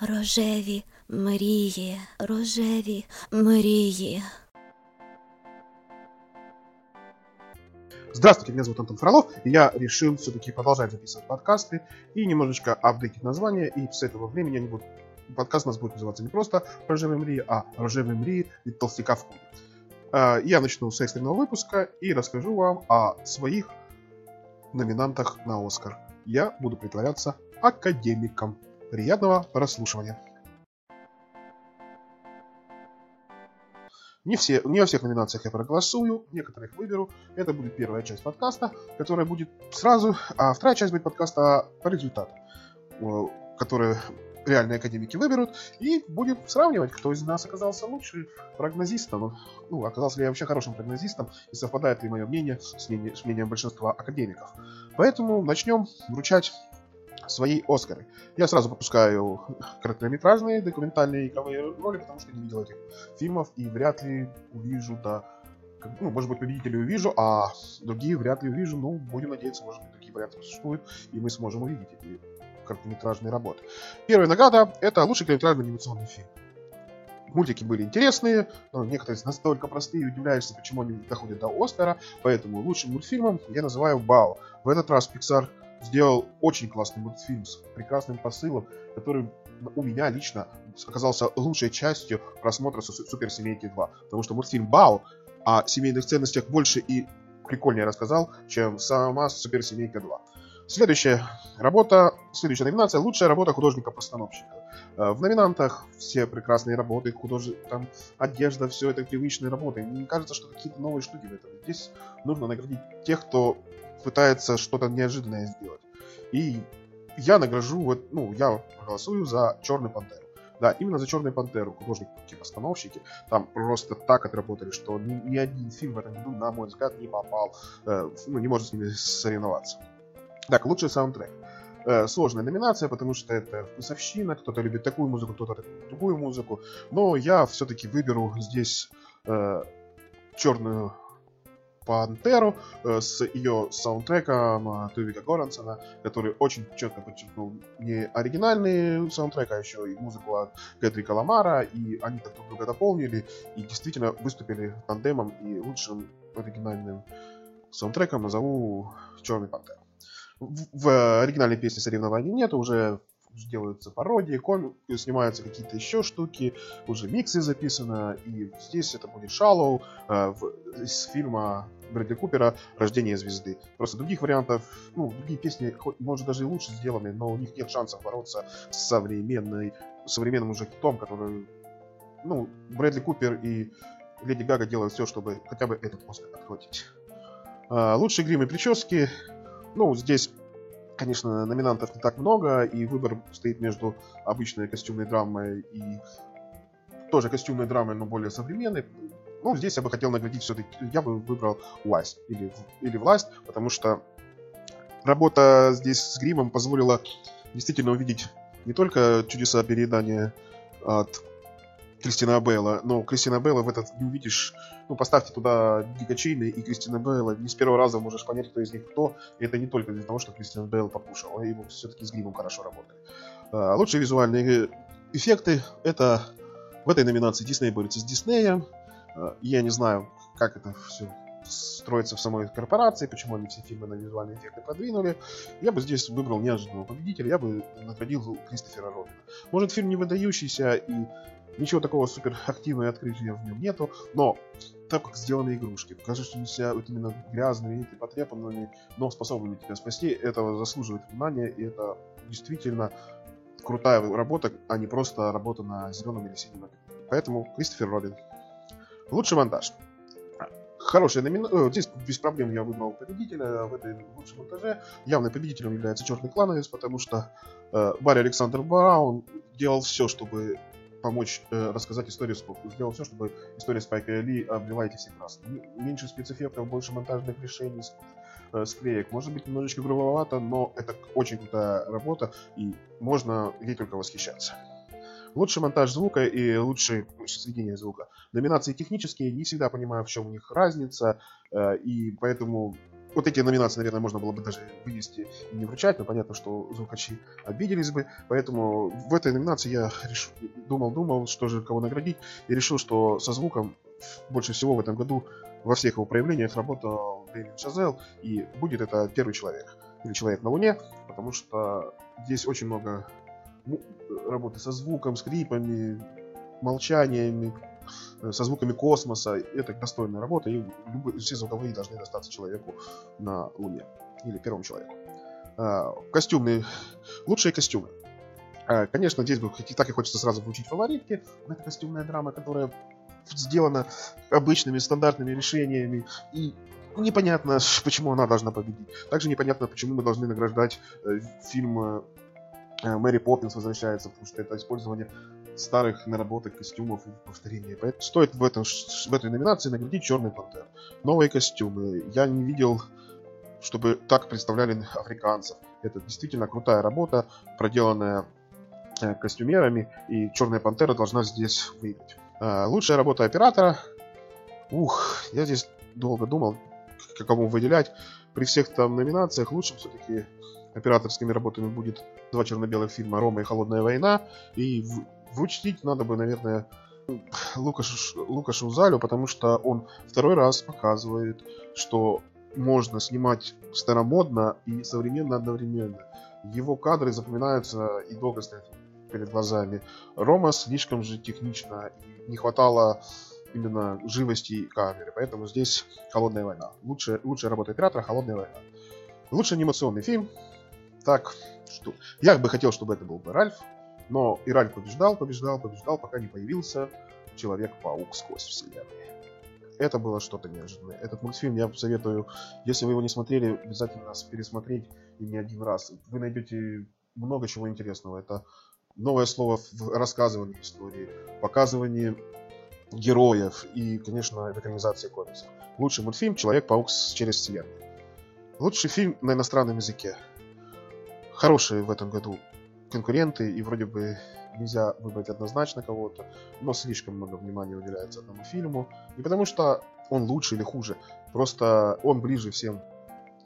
Рожеві мрії, рожеві мрії. Здравствуйте, меня зовут Антон Фролов, и я решил все-таки продолжать записывать подкасты и немножечко апдейтить название, и с этого времени они будут, подкаст у нас будет называться не просто «Рожевые мрии», а «Рожевые мрии від толстяка в клубе». А, Я начну с экстренного выпуска и расскажу вам о своих номинантах на Оскар. Я буду притворяться академиком. Приятного прослушивания. Не, все, не во всех номинациях я проголосую, некоторых выберу. Это будет первая часть подкаста, которая будет сразу, а вторая часть будет подкаста по результату, э, которые реальные академики выберут, и будем сравнивать, кто из нас оказался лучше прогнозистом. Ну, оказался ли я вообще хорошим прогнозистом, и совпадает ли мое мнение с мнением, с мнением большинства академиков. Поэтому начнем вручать свои Оскары. Я сразу пропускаю короткометражные, документальные игровые роли, потому что не видел этих фильмов и вряд ли увижу, да, ну, может быть, победителей увижу, а другие вряд ли увижу, ну, будем надеяться, может быть, такие варианты существуют, и мы сможем увидеть эти короткометражные работы. Первая награда — это лучший короткометражный анимационный фильм. Мультики были интересные, но некоторые настолько простые, удивляешься, почему они доходят до Оскара, поэтому лучшим мультфильмом я называю «Бао». В этот раз Pixar сделал очень классный мультфильм с прекрасным посылом, который у меня лично оказался лучшей частью просмотра Су- Суперсемейки 2. Потому что мультфильм Бао о семейных ценностях больше и прикольнее рассказал, чем сама Суперсемейка 2. Следующая работа, следующая номинация «Лучшая работа художника-постановщика». Э, В номинантах все прекрасные работы, художи... там одежда, все это привычные работы. Мне кажется, что какие-то новые штуки в этом. Здесь нужно наградить тех, кто пытается что-то неожиданное сделать. И я награжу, вот, ну, я голосую за Черную Пантеру. Да, именно за Черную Пантеру художники-постановщики там просто так отработали, что ни, ни один фильм в этом году, на мой взгляд, не попал, э, ну, не может с ними соревноваться. Так, лучший саундтрек. Э, сложная номинация, потому что это вкусовщина, кто-то любит такую музыку, кто-то другую музыку, но я все-таки выберу здесь э, черную Пантеру э, с ее саундтреком э, Тувика Горансона, который очень четко подчеркнул не оригинальный саундтрек, а еще и музыку от Кэтрика Ламара, и они так друг друга дополнили, и действительно выступили тандемом, и лучшим оригинальным саундтреком назову Черный Пантер. В, в оригинальной песне соревнований нет, уже делаются пародии, ком... снимаются какие-то еще штуки, уже миксы записано, и здесь это будет Шалоу э, из фильма Брэдли Купера «Рождение звезды». Просто других вариантов, ну, другие песни, может, даже и лучше сделаны, но у них нет шансов бороться с современной, современным уже хитом, который, ну, Брэдли Купер и Леди Гага делают все, чтобы хотя бы этот Оскар отхватить. А, лучшие грим и прически, ну, здесь Конечно, номинантов не так много, и выбор стоит между обычной костюмной драмой и тоже костюмной драмой, но более современной. Ну, здесь я бы хотел наградить все-таки, я бы выбрал власть или, или власть, потому что работа здесь с гримом позволила действительно увидеть не только чудеса переедания от Кристина Бейла, но Кристина Бейла в этот не увидишь. Ну, поставьте туда Дика Чейна и Кристина Бейла, не с первого раза можешь понять, кто из них кто. И это не только из-за того, что Кристиан Бейл покушал, а его все-таки с гримом хорошо работает. А, Лучшие визуальные эффекты — это в этой номинации Дисней борется с Диснеем. А, Я не знаю, как это все строится в самой корпорации, почему они все фильмы на визуальные эффекты продвинули. Я бы здесь выбрал неожиданного победителя, я бы наградил Кристофера Робина. Может, фильм не выдающийся и ничего такого супер активного открытия в нем нету, но так как сделаны игрушки, кажущимися вот именно грязными и потрепанными, но способными тебя спасти, этого заслуживает внимания, и это действительно крутая работа, а не просто работа на зеленом или синем. Поэтому Кристофер Робин. Лучший монтаж. Хорошая номинация. Здесь без проблем я выбрал победителя в этой лучшем монтаже. Явным победителем является Черный Клановец, потому что э, Барри Александр Браун делал все, чтобы помочь э, рассказать историю Спайка. Сделал все, чтобы история Спайка Ли обвела эти все краски. М- Меньше спецэффектов, больше монтажных решений, э, склеек. Может быть, немножечко грубовато, но это очень крутая работа, и можно ей только восхищаться. Лучший монтаж звука и лучшее сведение звука. Номинации технические, не всегда понимаю, в чем у них разница, э, и поэтому вот эти номинации, наверное, можно было бы даже вынести и не вручать, но понятно, что звукачи обиделись бы. Поэтому в этой номинации я думал-думал, что же кого наградить, и решил, что со звуком больше всего в этом году во всех его проявлениях работал Дэвид Шазел, и будет это первый человек, или человек на Луне, потому что здесь очень много работы со звуком, скрипами, молчаниями, со звуками космоса. Это достойная работа, и любые, все звуковые должны достаться человеку на Луне. Или первому человеку. А, костюмные. Лучшие костюмы. А, конечно, здесь бы так и хочется сразу включить фаворитки. Это костюмная драма, которая сделана обычными стандартными решениями. И непонятно, почему она должна победить. Также непонятно, почему мы должны награждать э, фильм э, Мэри Поппинс возвращается, потому что это использование старых наработок костюмов и повторений. Поэтому стоит в, этом, в этой номинации наградить Черный Пантер. Новые костюмы. Я не видел, чтобы так представляли африканцев. Это действительно крутая работа, проделанная э, костюмерами, и Черная Пантера должна здесь выиграть. А, лучшая работа оператора. Ух, я здесь долго думал, кому выделять. При всех там номинациях лучшим все-таки операторскими работами будет два черно-белых фильма «Рома» и «Холодная война». И Вручить надо бы, наверное, Лукаш, Лукашу Залю, потому что он второй раз показывает, что можно снимать старомодно и современно одновременно. Его кадры запоминаются и долго стоят перед глазами. Рома слишком же технично, и не хватало именно живости камеры, поэтому здесь «Холодная война». Лучшая, лучшая работа оператора «Холодная война». Лучший анимационный фильм. Так, что... Я бы хотел, чтобы это был бы Ральф, но Ираль побеждал, побеждал, побеждал, пока не появился Человек-паук сквозь вселенную. Это было что-то неожиданное. Этот мультфильм я советую, если вы его не смотрели, обязательно пересмотреть и не один раз. Вы найдете много чего интересного. Это новое слово в рассказывании истории, показывании героев и, конечно, экранизации комиксов. Лучший мультфильм «Человек-паук через вселенную». Лучший фильм на иностранном языке. Хороший в этом году конкуренты, и вроде бы нельзя выбрать однозначно кого-то, но слишком много внимания уделяется одному фильму. Не потому что он лучше или хуже, просто он ближе всем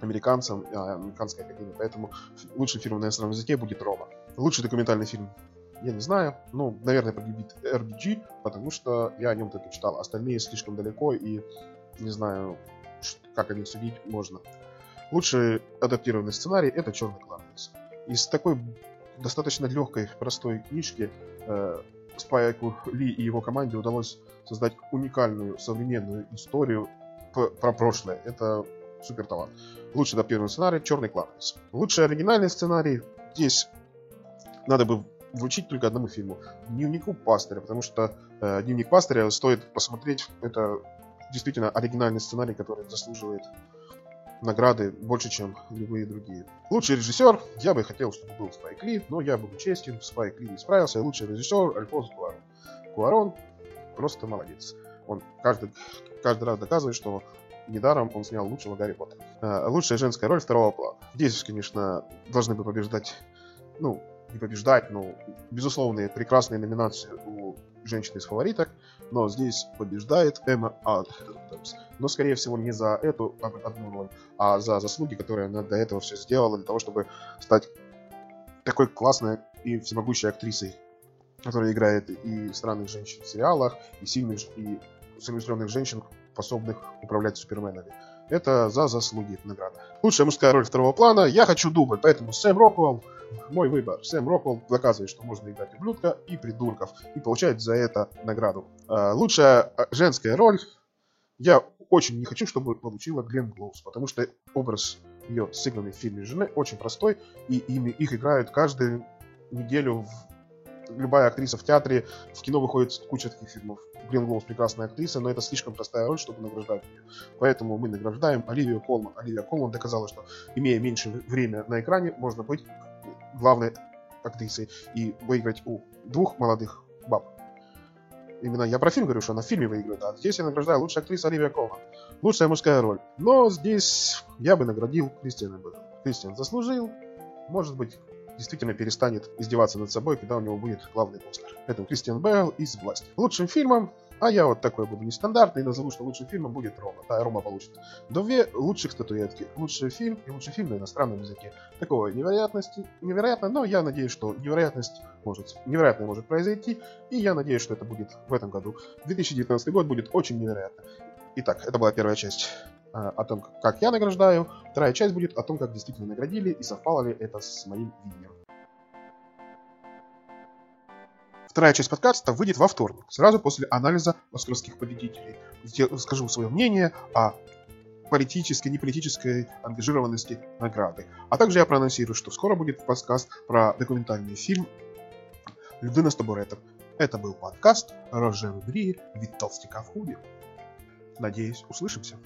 американцам, а, американской академии, поэтому лучший фильм на иностранном языке будет Рома. Лучший документальный фильм я не знаю, ну, наверное, победит RBG, потому что я о нем только читал. Остальные слишком далеко, и не знаю, как о них судить можно. Лучший адаптированный сценарий это Черный кланец. Из такой достаточно легкой, простой книжке э, Спайку Ли и его команде удалось создать уникальную современную историю про прошлое. Это супер талант. Лучший адаптированный сценарий Черный Кларкнес. Лучший оригинальный сценарий здесь надо бы вручить только одному фильму. Дневнику Пастыря, потому что э, Дневник Пастыря стоит посмотреть. Это действительно оригинальный сценарий, который заслуживает награды больше, чем любые другие. Лучший режиссер, я бы хотел, чтобы был Спайк Ли, но я буду честен, Спайк Ли не справился. Лучший режиссер Альфонс Куарон. Куарон просто молодец. Он каждый, каждый раз доказывает, что недаром он снял лучшего Гарри Поттера. А, лучшая женская роль второго плана. Здесь, конечно, должны бы побеждать, ну, не побеждать, но безусловные прекрасные номинации у женщины из фавориток но здесь побеждает Эмма Адамс. Но, скорее всего, не за эту одну роль, а за заслуги, которые она до этого все сделала для того, чтобы стать такой классной и всемогущей актрисой, которая играет и странных женщин в сериалах, и сильных, и самоустроенных женщин, способных управлять суперменами. Это за заслуги награда. Лучшая мужская роль второго плана. Я хочу дубль, поэтому Сэм Роквелл мой выбор. Сэм Роквелл доказывает, что можно играть ублюдка и придурков, и получает за это награду. А, лучшая а, женская роль. Я очень не хочу, чтобы получила Глен Глоус, потому что образ ее сыгранный в фильме жены очень простой, и ими их играют каждую неделю в любая актриса в театре, в кино выходит куча таких фильмов. Грин Глоус прекрасная актриса, но это слишком простая роль, чтобы награждать ее. Поэтому мы награждаем Оливию Колман. Оливия Колман доказала, что имея меньше время на экране, можно быть главной актрисой и выиграть у двух молодых баб. Именно я про фильм говорю, что она в фильме выиграет, а здесь я награждаю лучшая актриса Оливия Колман. Лучшая мужская роль. Но здесь я бы наградил Кристиана Бэла. Кристиан заслужил. Может быть, действительно перестанет издеваться над собой, когда у него будет главный Оскар. Это Кристиан Бейл из «Власти». Лучшим фильмом А я вот такой буду нестандартный и назову, что лучшим фильмом будет Рома. Да, Рома получит две лучших статуэтки. Лучший фильм и лучший фильм на иностранном языке. Такого невероятности, невероятно, но я надеюсь, что невероятность может, невероятное может произойти, и я надеюсь, что это будет в этом году. 2019 год будет очень невероятно. Итак, это была первая часть э, о том, как я награждаю. Вторая часть будет о том, как действительно наградили и совпало ли это с моим видением. Вторая часть подкаста выйдет во вторник, сразу после анализа оскаровских победителей. Я скажу свое мнение о политической, неполитической ангажированности награды. А также я проанонсирую, что скоро будет подкаст про документальный фильм «Людина с табуретом». Это был подкаст «Рожен Брии. Вид толстяка в хубе». Надеюсь, услышимся.